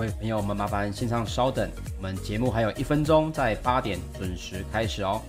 各位朋友们，麻烦线上稍等，我们节目还有一分钟，在八点准时开始哦。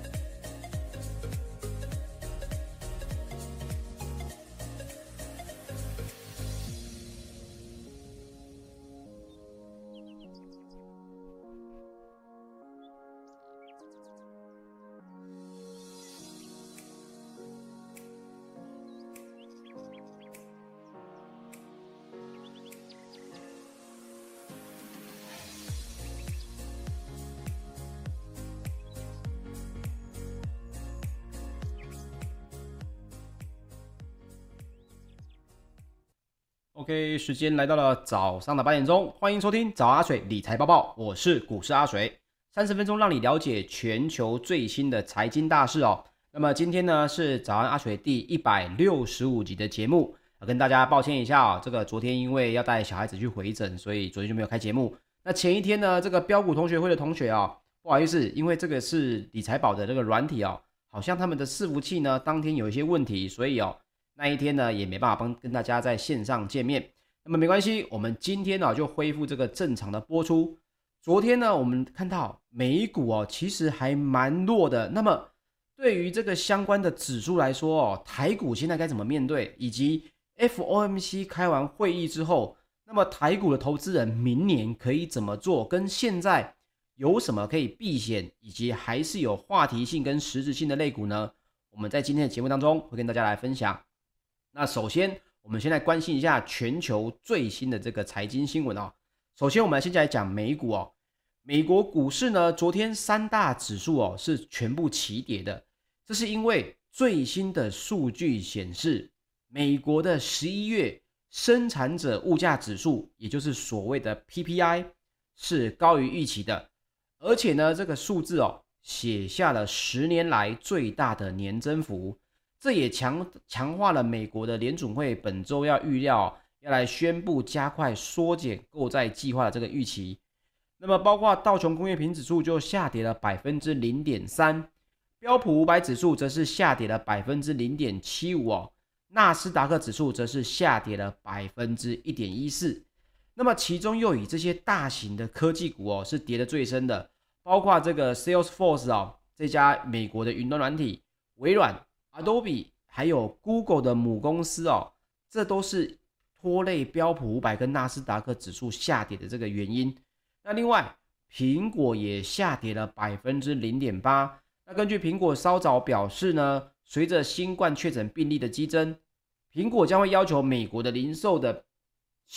OK，时间来到了早上的八点钟，欢迎收听早阿水理财报报，我是股市阿水，三十分钟让你了解全球最新的财经大事哦。那么今天呢是早安阿水第一百六十五集的节目，跟大家抱歉一下哦，这个昨天因为要带小孩子去回诊，所以昨天就没有开节目。那前一天呢，这个标股同学会的同学哦，不好意思，因为这个是理财宝的这个软体哦，好像他们的伺服器呢当天有一些问题，所以哦。那一天呢，也没办法帮跟大家在线上见面。那么没关系，我们今天呢就恢复这个正常的播出。昨天呢，我们看到美股哦，其实还蛮弱的。那么对于这个相关的指数来说哦，台股现在该怎么面对？以及 FOMC 开完会议之后，那么台股的投资人明年可以怎么做？跟现在有什么可以避险，以及还是有话题性跟实质性的类股呢？我们在今天的节目当中会跟大家来分享。那首先，我们先来关心一下全球最新的这个财经新闻哦。首先，我们现在来讲美股哦。美国股市呢，昨天三大指数哦是全部齐跌的。这是因为最新的数据显示，美国的十一月生产者物价指数，也就是所谓的 PPI，是高于预期的。而且呢，这个数字哦，写下了十年来最大的年增幅。这也强强化了美国的联准会本周要预料要来宣布加快缩减购债计划的这个预期。那么，包括道琼工业平指数就下跌了百分之零点三，标普五百指数则是下跌了百分之零点七五哦，纳斯达克指数则是下跌了百分之一点一四。那么，其中又以这些大型的科技股哦是跌得最深的，包括这个 Salesforce 哦这家美国的云端软体，微软。Adobe 还有 Google 的母公司哦，这都是拖累标普五百跟纳斯达克指数下跌的这个原因。那另外，苹果也下跌了百分之零点八。那根据苹果稍早表示呢，随着新冠确诊病例的激增，苹果将会要求美国的零售的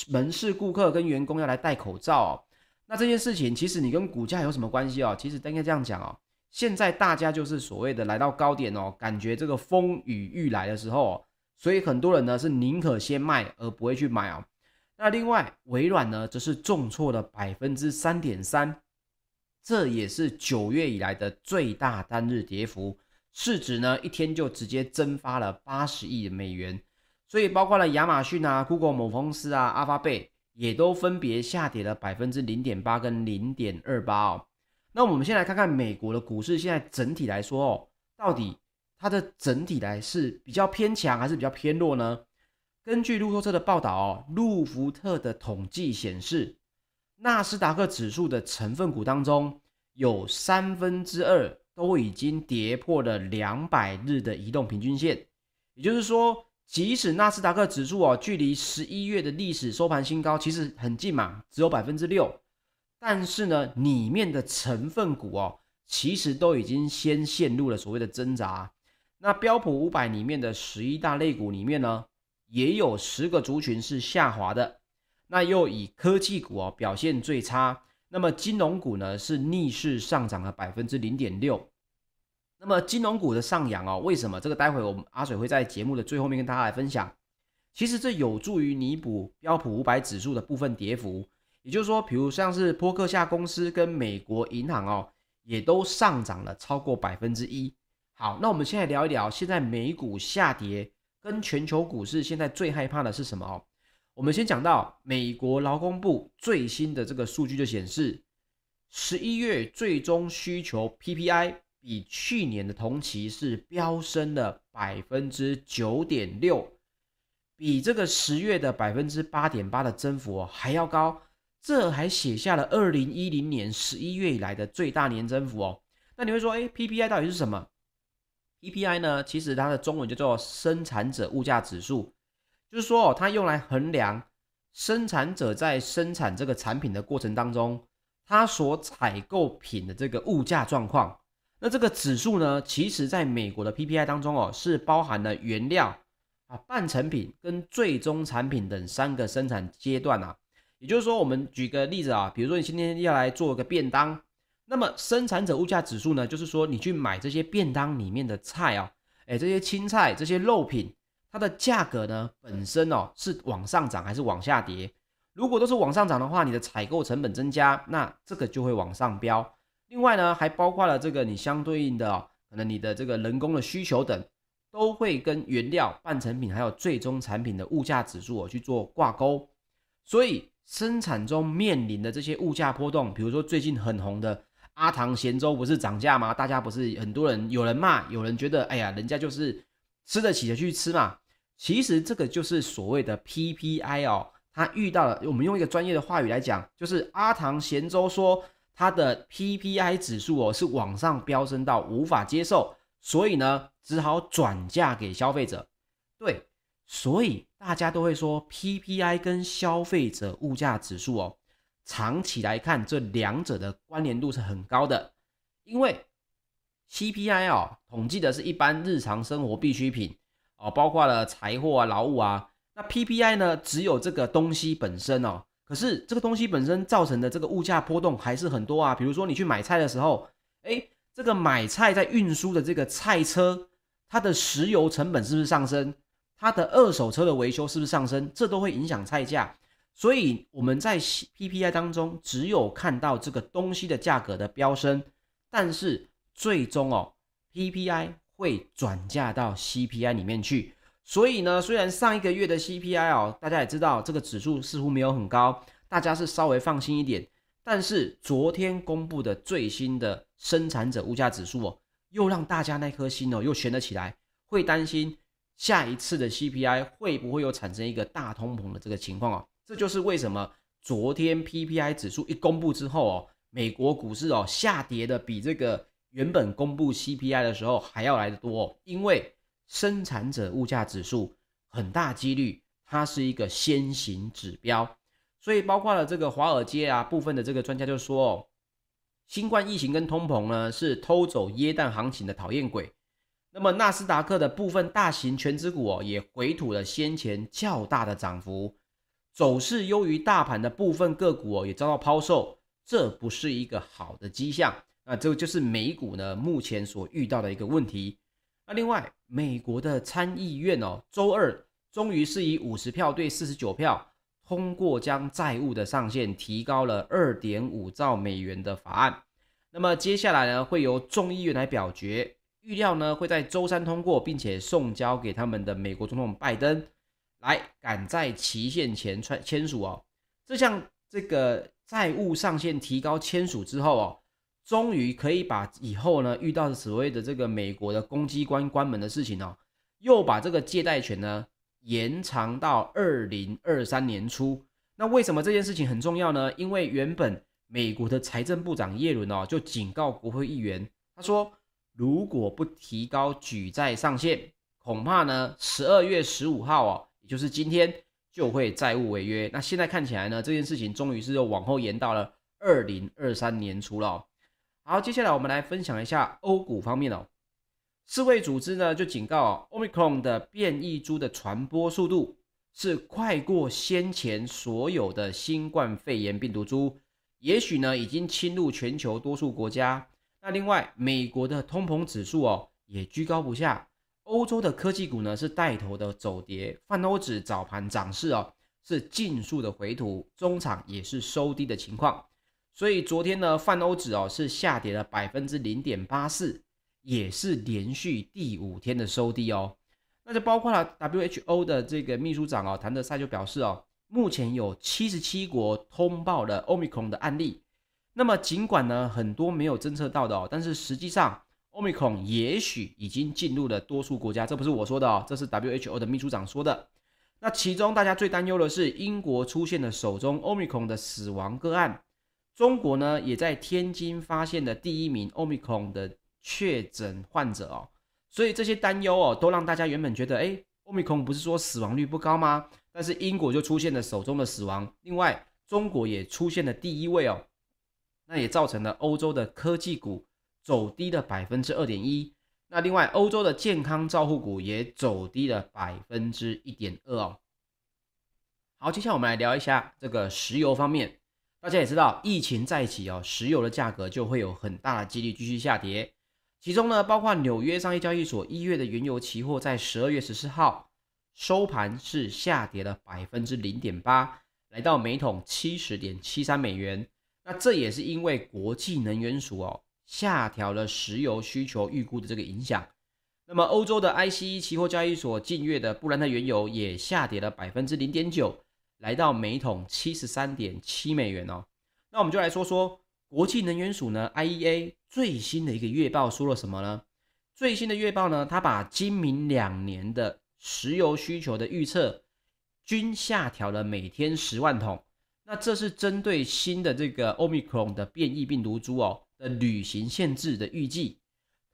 门市顾客跟员工要来戴口罩哦。那这件事情其实你跟股价有什么关系哦？其实应该这样讲哦。现在大家就是所谓的来到高点哦，感觉这个风雨欲来的时候，所以很多人呢是宁可先卖而不会去买哦。那另外微软呢则是重挫了百分之三点三，这也是九月以来的最大单日跌幅，市值呢一天就直接蒸发了八十亿美元。所以包括了亚马逊啊、Google 某公司啊、阿发贝也都分别下跌了百分之零点八跟零点二八哦。那我们先来看看美国的股市，现在整体来说哦，到底它的整体来是比较偏强还是比较偏弱呢？根据路透社的报道哦，路福特的统计显示，纳斯达克指数的成分股当中，有三分之二都已经跌破了两百日的移动平均线，也就是说，即使纳斯达克指数哦，距离十一月的历史收盘新高其实很近嘛，只有百分之六。但是呢，里面的成分股哦，其实都已经先陷入了所谓的挣扎。那标普五百里面的十一大类股里面呢，也有十个族群是下滑的。那又以科技股哦表现最差，那么金融股呢是逆势上涨了百分之零点六。那么金融股的上扬哦，为什么？这个待会我们阿水会在节目的最后面跟大家来分享。其实这有助于弥补标普五百指数的部分跌幅。也就是说，比如像是波克夏公司跟美国银行哦，也都上涨了超过百分之一。好，那我们现在聊一聊，现在美股下跌跟全球股市现在最害怕的是什么哦？我们先讲到美国劳工部最新的这个数据就显示，十一月最终需求 PPI 比去年的同期是飙升了百分之九点六，比这个十月的百分之八点八的增幅还要高。这还写下了二零一零年十一月以来的最大年增幅哦。那你会说，哎，PPI 到底是什么？PPI 呢？其实它的中文就叫生产者物价指数，就是说哦，它用来衡量生产者在生产这个产品的过程当中，他所采购品的这个物价状况。那这个指数呢，其实在美国的 PPI 当中哦，是包含了原料啊、半成品跟最终产品等三个生产阶段啊。也就是说，我们举个例子啊，比如说你今天要来做个便当，那么生产者物价指数呢，就是说你去买这些便当里面的菜啊，哎，这些青菜、这些肉品，它的价格呢本身哦是往上涨还是往下跌？如果都是往上涨的话，你的采购成本增加，那这个就会往上飙。另外呢，还包括了这个你相对应的，可能你的这个人工的需求等，都会跟原料、半成品还有最终产品的物价指数去做挂钩。所以生产中面临的这些物价波动，比如说最近很红的阿唐咸粥不是涨价吗？大家不是很多人有人骂，有人觉得哎呀，人家就是吃得起的去吃嘛。其实这个就是所谓的 PPI 哦，他遇到了，我们用一个专业的话语来讲，就是阿唐咸粥说。它的 PPI 指数哦是往上飙升到无法接受，所以呢只好转嫁给消费者。对，所以大家都会说 PPI 跟消费者物价指数哦，长期来看这两者的关联度是很高的。因为 CPI 哦统计的是一般日常生活必需品哦，包括了财货啊、劳务啊。那 PPI 呢只有这个东西本身哦。可是这个东西本身造成的这个物价波动还是很多啊，比如说你去买菜的时候，诶，这个买菜在运输的这个菜车，它的石油成本是不是上升？它的二手车的维修是不是上升？这都会影响菜价。所以我们在 PPI 当中只有看到这个东西的价格的飙升，但是最终哦，PPI 会转嫁到 CPI 里面去。所以呢，虽然上一个月的 CPI 哦，大家也知道这个指数似乎没有很高，大家是稍微放心一点。但是昨天公布的最新的生产者物价指数哦，又让大家那颗心哦又悬了起来，会担心下一次的 CPI 会不会又产生一个大通膨的这个情况哦。这就是为什么昨天 PPI 指数一公布之后哦，美国股市哦下跌的比这个原本公布 CPI 的时候还要来得多哦，因为。生产者物价指数很大几率，它是一个先行指标，所以包括了这个华尔街啊部分的这个专家就说哦，新冠疫情跟通膨呢是偷走耶诞行情的讨厌鬼。那么纳斯达克的部分大型权值股哦也回吐了先前较大的涨幅，走势优于大盘的部分个股哦也遭到抛售，这不是一个好的迹象。那这就是美股呢目前所遇到的一个问题。那另外，美国的参议院哦，周二终于是以五十票对四十九票通过，将债务的上限提高了二点五兆美元的法案。那么接下来呢，会由众议院来表决，预料呢会在周三通过，并且送交给他们的美国总统拜登来赶在期限前签签署哦。这项这个债务上限提高签署之后哦。终于可以把以后呢遇到的所谓的这个美国的公机关关门的事情哦，又把这个借贷权呢延长到二零二三年初。那为什么这件事情很重要呢？因为原本美国的财政部长耶伦哦就警告国会议员，他说如果不提高举债上限，恐怕呢十二月十五号哦，也就是今天就会债务违约。那现在看起来呢，这件事情终于是又往后延到了二零二三年初了哦。好，接下来我们来分享一下欧股方面哦。世卫组织呢就警告，Omicron 的变异株的传播速度是快过先前所有的新冠肺炎病毒株，也许呢已经侵入全球多数国家。那另外，美国的通膨指数哦也居高不下，欧洲的科技股呢是带头的走跌，泛欧指早盘涨势哦是尽数的回吐，中场也是收低的情况。所以昨天呢，泛欧指哦是下跌了百分之零点八四，也是连续第五天的收低哦。那就包括了 WHO 的这个秘书长哦，谭德塞就表示哦，目前有七十七国通报了 Omicron 的案例。那么尽管呢很多没有侦测到的哦，但是实际上 Omicron 也许已经进入了多数国家，这不是我说的哦，这是 WHO 的秘书长说的。那其中大家最担忧的是英国出现了首宗 Omicron 的死亡个案，中国呢也在天津发现了第一名 Omicron 的确诊患者哦，所以这些担忧哦都让大家原本觉得，哎，Omicron 不是说死亡率不高吗？但是英国就出现了首宗的死亡，另外中国也出现了第一位哦，那也造成了欧洲的科技股走低了百分之二点一。那另外，欧洲的健康照护股也走低了百分之一点二哦。好，接下来我们来聊一下这个石油方面。大家也知道，疫情再起哦，石油的价格就会有很大的几率继续下跌。其中呢，包括纽约商业交易所一月的原油期货在十二月十四号收盘是下跌了百分之零点八，来到每桶七十点七三美元。那这也是因为国际能源署哦。下调了石油需求预估的这个影响，那么欧洲的 ICE 期货交易所近月的布兰特原油也下跌了百分之零点九，来到每桶七十三点七美元哦。那我们就来说说国际能源署呢 IEA 最新的一个月报说了什么呢？最新的月报呢，它把今明两年的石油需求的预测均下调了每天十万桶。那这是针对新的这个 Omicron 的变异病毒株哦。的旅行限制的预计，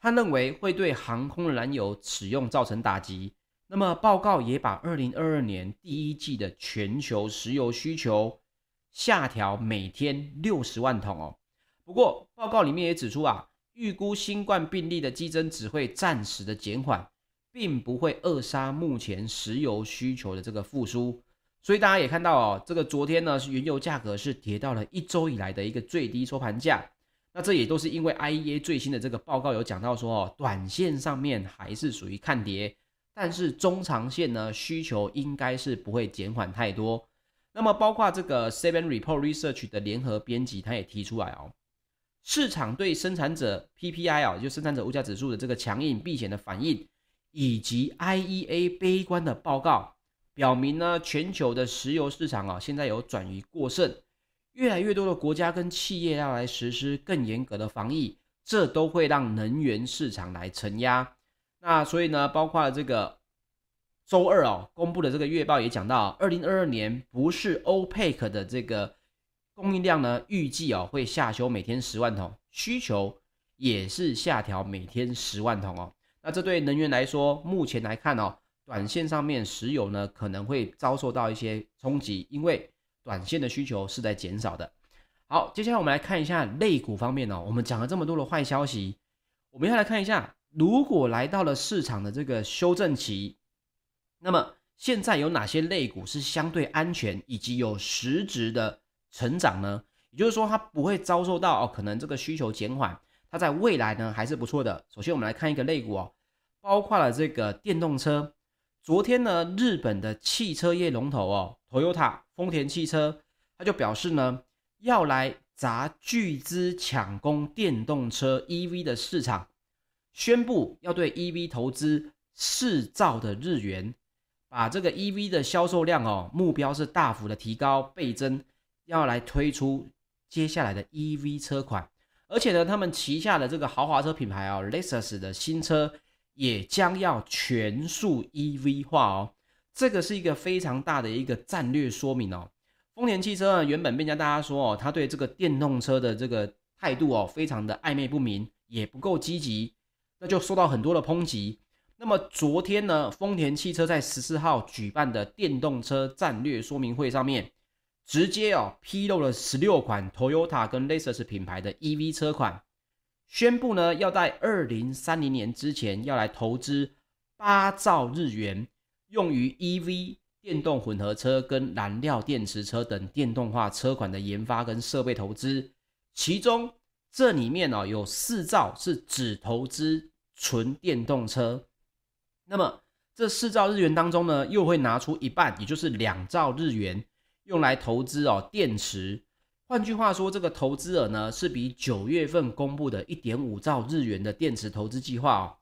他认为会对航空燃油使用造成打击。那么报告也把二零二二年第一季的全球石油需求下调每天六十万桶哦。不过报告里面也指出啊，预估新冠病例的激增只会暂时的减缓，并不会扼杀目前石油需求的这个复苏。所以大家也看到哦，这个昨天呢是原油价格是跌到了一周以来的一个最低收盘价。那这也都是因为 IEA 最新的这个报告有讲到说哦，短线上面还是属于看跌，但是中长线呢，需求应该是不会减缓太多。那么包括这个 Seven Report Research 的联合编辑，他也提出来哦，市场对生产者 PPI 啊，就生产者物价指数的这个强硬避险的反应，以及 IEA 悲观的报告，表明呢，全球的石油市场啊，现在有转移过剩。越来越多的国家跟企业要来实施更严格的防疫，这都会让能源市场来承压。那所以呢，包括这个周二哦公布的这个月报也讲到，二零二二年不是 OPEC 的这个供应量呢，预计哦会下修每天十万桶，需求也是下调每天十万桶哦。那这对能源来说，目前来看哦，短线上面石油呢可能会遭受到一些冲击，因为。短线的需求是在减少的。好，接下来我们来看一下类股方面哦。我们讲了这么多的坏消息，我们要来看一下，如果来到了市场的这个修正期，那么现在有哪些类股是相对安全以及有实质的成长呢？也就是说，它不会遭受到哦，可能这个需求减缓，它在未来呢还是不错的。首先，我们来看一个类股哦，包括了这个电动车。昨天呢，日本的汽车业龙头哦，Toyota 丰田汽车，他就表示呢，要来砸巨资抢攻电动车 EV 的市场，宣布要对 EV 投资四兆的日元，把这个 EV 的销售量哦，目标是大幅的提高倍增，要来推出接下来的 EV 车款，而且呢，他们旗下的这个豪华车品牌哦，Lexus 的新车。也将要全数 EV 化哦，这个是一个非常大的一个战略说明哦。丰田汽车呢，原本被大家说哦，他对这个电动车的这个态度哦，非常的暧昧不明，也不够积极，那就受到很多的抨击。那么昨天呢，丰田汽车在十四号举办的电动车战略说明会上面，直接哦披露了十六款 Toyota 跟 Lexus 品牌的 EV 车款。宣布呢，要在二零三零年之前要来投资八兆日元，用于 EV 电动混合车跟燃料电池车等电动化车款的研发跟设备投资。其中这里面哦，有四兆是只投资纯电动车。那么这四兆日元当中呢，又会拿出一半，也就是两兆日元，用来投资哦电池。换句话说，这个投资额呢，是比九月份公布的一点五兆日元的电池投资计划哦，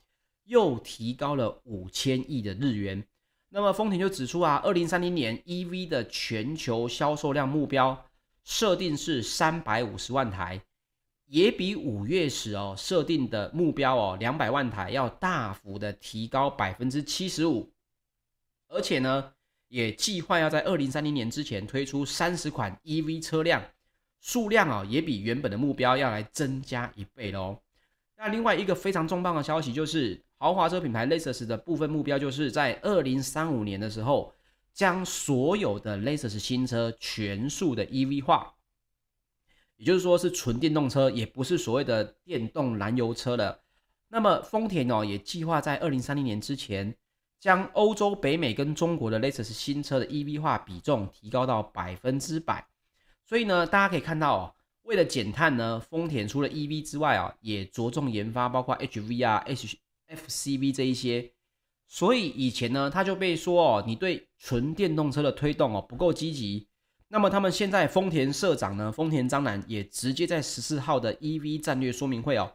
又提高了五千亿的日元。那么丰田就指出啊，二零三零年 EV 的全球销售量目标设定是三百五十万台，也比五月时哦设定的目标哦两百万台要大幅的提高百分之七十五。而且呢，也计划要在二零三零年之前推出三十款 EV 车辆，数量啊也比原本的目标要来增加一倍喽。那另外一个非常重磅的消息就是，豪华车品牌 Lexus 的部分目标就是在二零三五年的时候，将所有的 Lexus 新车全数的 EV 化，也就是说是纯电动车，也不是所谓的电动燃油车了。那么丰田哦也计划在二零三零年之前，将欧洲、北美跟中国的 Lexus 新车的 EV 化比重提高到百分之百。所以呢，大家可以看到哦，为了减碳呢，丰田除了 EV 之外啊，也着重研发包括 HV 啊、HFCV 这一些。所以以前呢，他就被说哦，你对纯电动车的推动哦不够积极。那么他们现在丰田社长呢，丰田章男也直接在十四号的 EV 战略说明会哦。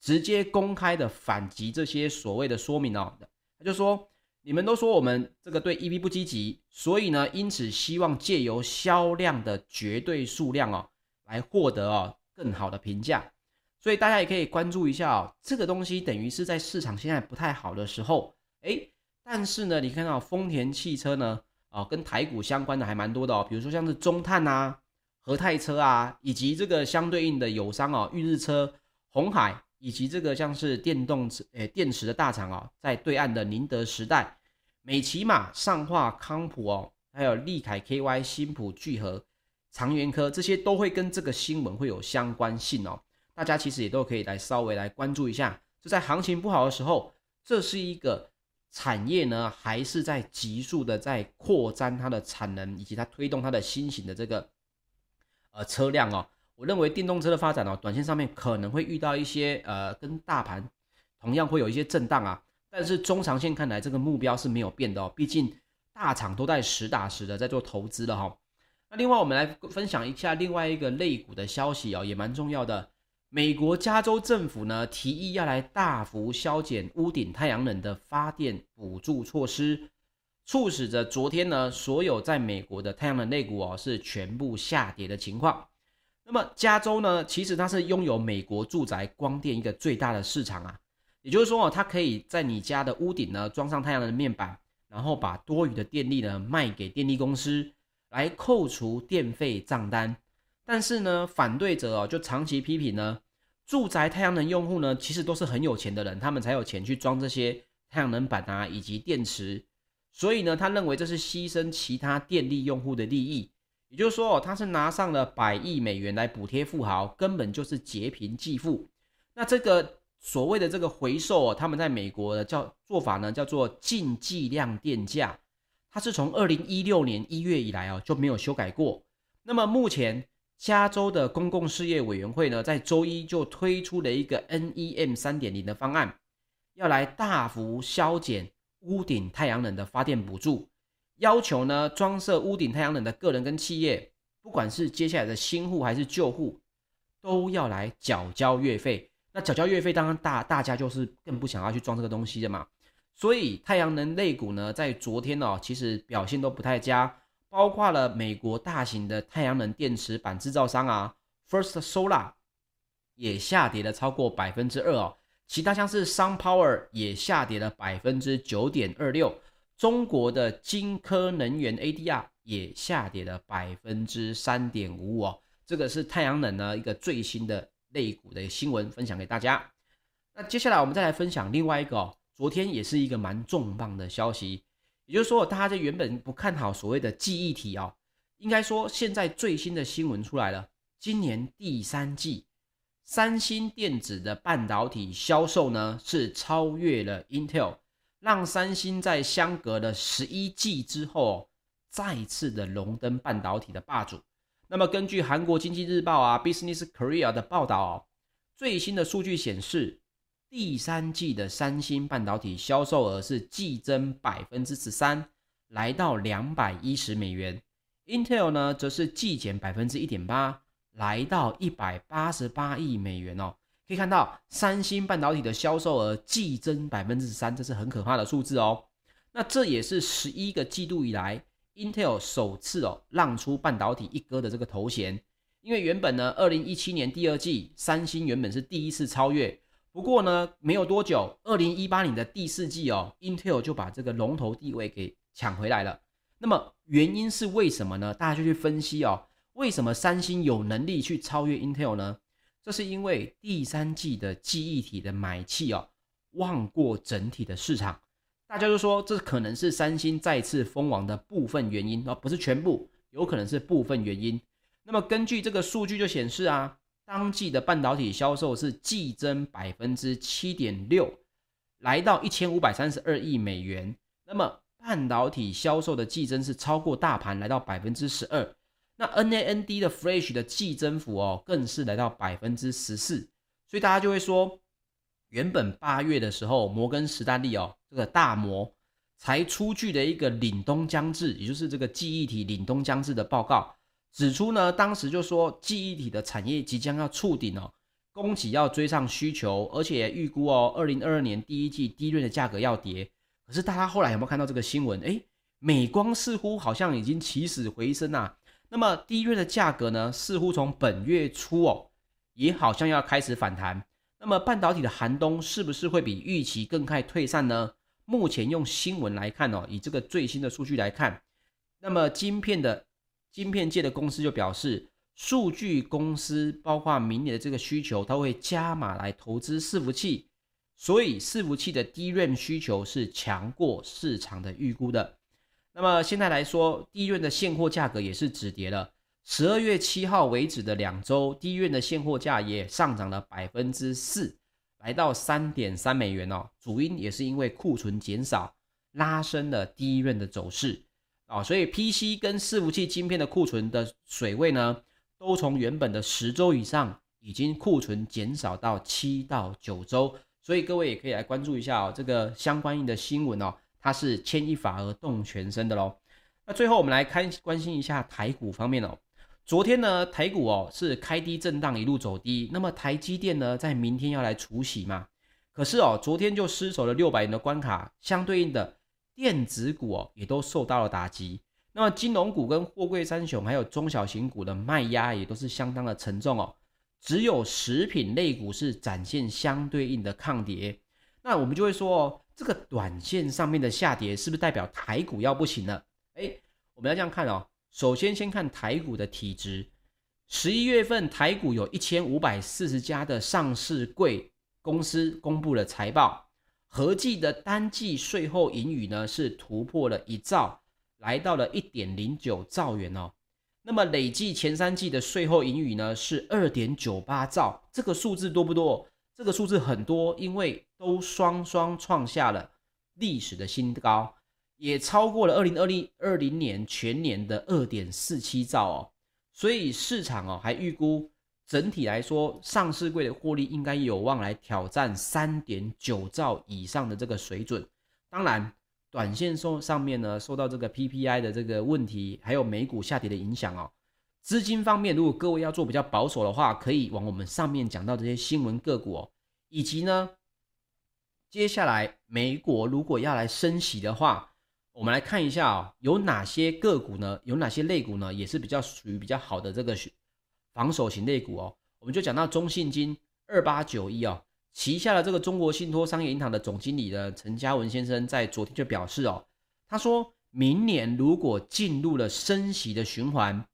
直接公开的反击这些所谓的说明哦，他就说，你们都说我们这个对 EV 不积极，所以呢，因此希望借由销量的绝对数量哦，来获得哦更好的评价。所以大家也可以关注一下哦，这个东西等于是在市场现在不太好的时候，诶，但是呢，你看到丰田汽车呢，哦，跟台股相关的还蛮多的哦，比如说像是中碳啊、和泰车啊，以及这个相对应的友商哦，裕日车、红海。以及这个像是电动车、诶电池的大厂哦，在对岸的宁德时代、美骑马、上化康普哦，还有利凯 KY、新普聚合、长源科这些都会跟这个新闻会有相关性哦。大家其实也都可以来稍微来关注一下。就在行情不好的时候，这是一个产业呢，还是在急速的在扩张它的产能，以及它推动它的新型的这个呃车辆哦。我认为电动车的发展哦，短线上面可能会遇到一些呃，跟大盘同样会有一些震荡啊，但是中长线看来，这个目标是没有变的哦。毕竟大厂都在实打实的在做投资了哈。那另外我们来分享一下另外一个类股的消息哦，也蛮重要的。美国加州政府呢提议要来大幅削减屋顶太阳能的发电补助措施，促使着昨天呢所有在美国的太阳能类股哦是全部下跌的情况。那么加州呢，其实它是拥有美国住宅光电一个最大的市场啊，也就是说哦，它可以在你家的屋顶呢装上太阳能面板，然后把多余的电力呢卖给电力公司，来扣除电费账单。但是呢，反对者哦就长期批评呢，住宅太阳能用户呢其实都是很有钱的人，他们才有钱去装这些太阳能板啊以及电池，所以呢，他认为这是牺牲其他电力用户的利益。也就是说，他是拿上了百亿美元来补贴富豪，根本就是劫贫济富。那这个所谓的这个回收哦，他们在美国的叫做法呢，叫做净计量电价，它是从二零一六年一月以来哦就没有修改过。那么目前加州的公共事业委员会呢，在周一就推出了一个 NEM 三点零的方案，要来大幅削减屋顶太阳能的发电补助。要求呢，装设屋顶太阳能的个人跟企业，不管是接下来的新户还是旧户，都要来缴交月费。那缴交月费，当然大大家就是更不想要去装这个东西的嘛。所以太阳能类股呢，在昨天哦，其实表现都不太佳，包括了美国大型的太阳能电池板制造商啊，First Solar 也下跌了超过百分之二哦。其他像是 SunPower 也下跌了百分之九点二六。中国的金科能源 ADR 也下跌了百分之三点五五哦，这个是太阳能呢一个最新的类股的新闻，分享给大家。那接下来我们再来分享另外一个哦，昨天也是一个蛮重磅的消息，也就是说，大家原本不看好所谓的记忆体哦，应该说现在最新的新闻出来了，今年第三季三星电子的半导体销售呢是超越了 Intel。让三星在相隔了十一季之后，再次的荣登半导体的霸主。那么，根据韩国经济日报啊，Business Korea 的报道，最新的数据显示，第三季的三星半导体销售额是季增百分之十三，来到两百一十美元。Intel 呢，则是季减百分之一点八，来到一百八十八亿美元哦。可以看到，三星半导体的销售额季增百分之三，这是很可怕的数字哦。那这也是十一个季度以来，Intel 首次哦让出半导体一哥的这个头衔。因为原本呢，二零一七年第二季，三星原本是第一次超越，不过呢，没有多久，二零一八年的第四季哦，Intel 就把这个龙头地位给抢回来了。那么原因是为什么呢？大家就去分析哦，为什么三星有能力去超越 Intel 呢？这是因为第三季的记忆体的买气哦，旺过整体的市场。大家就说这可能是三星再次封王的部分原因哦，不是全部，有可能是部分原因。那么根据这个数据就显示啊，当季的半导体销售是季增百分之七点六，来到一千五百三十二亿美元。那么半导体销售的季增是超过大盘，来到百分之十二。那 NAND 的 Flash 的季增幅哦，更是来到百分之十四，所以大家就会说，原本八月的时候，摩根士丹利哦，这个大摩才出具的一个凛冬将至，也就是这个记忆体凛冬将至的报告，指出呢，当时就说记忆体的产业即将要触顶哦，供给要追上需求，而且预估哦，二零二二年第一季 DRAM 的价格要跌。可是大家后来有没有看到这个新闻？诶，美光似乎好像已经起死回生啊。那么 DRAM 的价格呢，似乎从本月初哦，也好像要开始反弹。那么半导体的寒冬是不是会比预期更快退散呢？目前用新闻来看哦，以这个最新的数据来看，那么晶片的晶片界的公司就表示，数据公司包括明年的这个需求，它会加码来投资伺服器，所以伺服器的低瑞需求是强过市场的预估的。那么现在来说，DRAM 的现货价格也是止跌了。十二月七号为止的两周，DRAM 的现货价也上涨了百分之四，来到三点三美元哦。主因也是因为库存减少，拉升了 DRAM 的走势哦。所以 PC 跟伺服器晶片的库存的水位呢，都从原本的十周以上，已经库存减少到七到九周。所以各位也可以来关注一下哦，这个相关的新闻哦。它是牵一发而动全身的喽。那最后我们来看关心一下台股方面哦。昨天呢，台股哦是开低震荡，一路走低。那么台积电呢，在明天要来除息嘛？可是哦，昨天就失守了六百元的关卡，相对应的电子股哦也都受到了打击。那么金融股跟货柜三雄还有中小型股的卖压也都是相当的沉重哦。只有食品类股是展现相对应的抗跌。那我们就会说哦。这个短线上面的下跌是不是代表台股要不行了？哎，我们要这样看哦。首先先看台股的体值，十一月份台股有一千五百四十家的上市柜公司公布了财报，合计的单季税后盈余呢是突破了一兆，来到了一点零九兆元哦。那么累计前三季的税后盈余呢是二点九八兆，这个数字多不多？这个数字很多，因为都双双创下了历史的新高，也超过了二零二零二零年全年的二点四七兆哦。所以市场哦还预估整体来说，上市柜的获利应该有望来挑战三点九兆以上的这个水准。当然，短线受上面呢受到这个 PPI 的这个问题，还有美股下跌的影响哦。资金方面，如果各位要做比较保守的话，可以往我们上面讲到这些新闻个股哦，以及呢，接下来美国如果要来升息的话，我们来看一下哦，有哪些个股呢？有哪些类股呢？也是比较属于比较好的这个防守型类股哦。我们就讲到中信金二八九一哦，旗下的这个中国信托商业银行的总经理的陈嘉文先生在昨天就表示哦，他说明年如果进入了升息的循环。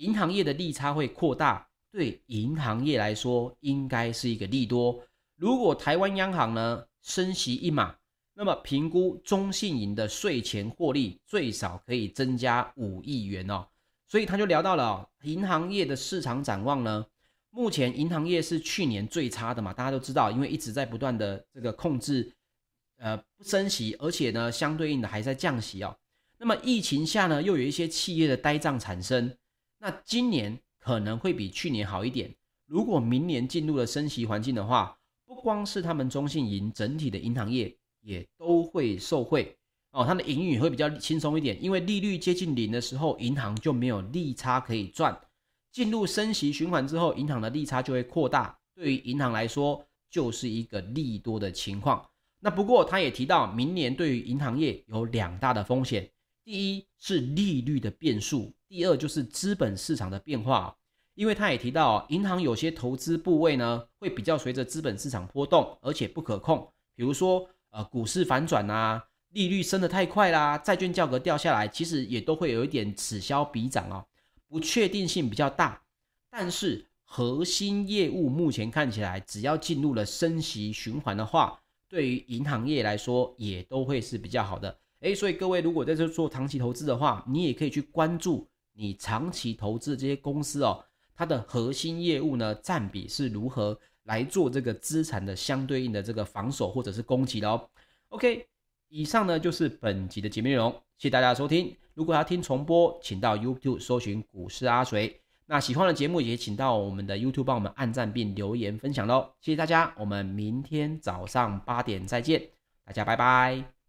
银行业的利差会扩大，对银行业来说应该是一个利多。如果台湾央行呢升息一码，那么评估中信银的税前获利最少可以增加五亿元哦。所以他就聊到了、哦、银行业的市场展望呢。目前银行业是去年最差的嘛，大家都知道，因为一直在不断的这个控制，呃升息，而且呢相对应的还在降息哦。那么疫情下呢，又有一些企业的呆账产生。那今年可能会比去年好一点。如果明年进入了升息环境的话，不光是他们中信银，整体的银行业也都会受惠哦。它的盈余会比较轻松一点，因为利率接近零的时候，银行就没有利差可以赚。进入升息循环之后，银行的利差就会扩大，对于银行来说就是一个利多的情况。那不过他也提到，明年对于银行业有两大的风险。第一是利率的变数，第二就是资本市场的变化。因为他也提到，银行有些投资部位呢，会比较随着资本市场波动，而且不可控。比如说，呃，股市反转啊，利率升得太快啦，债券价格掉下来，其实也都会有一点此消彼长哦，不确定性比较大。但是核心业务目前看起来，只要进入了升息循环的话，对于银行业来说也都会是比较好的。诶，所以各位如果在这做长期投资的话，你也可以去关注你长期投资的这些公司哦，它的核心业务呢占比是如何来做这个资产的相对应的这个防守或者是攻击的哦。OK。以上呢就是本集的节目内容，谢谢大家收听。如果要听重播，请到 YouTube 搜寻股市阿水。那喜欢的节目也请到我们的 YouTube 帮我们按赞并留言分享喽，谢谢大家。我们明天早上八点再见，大家拜拜。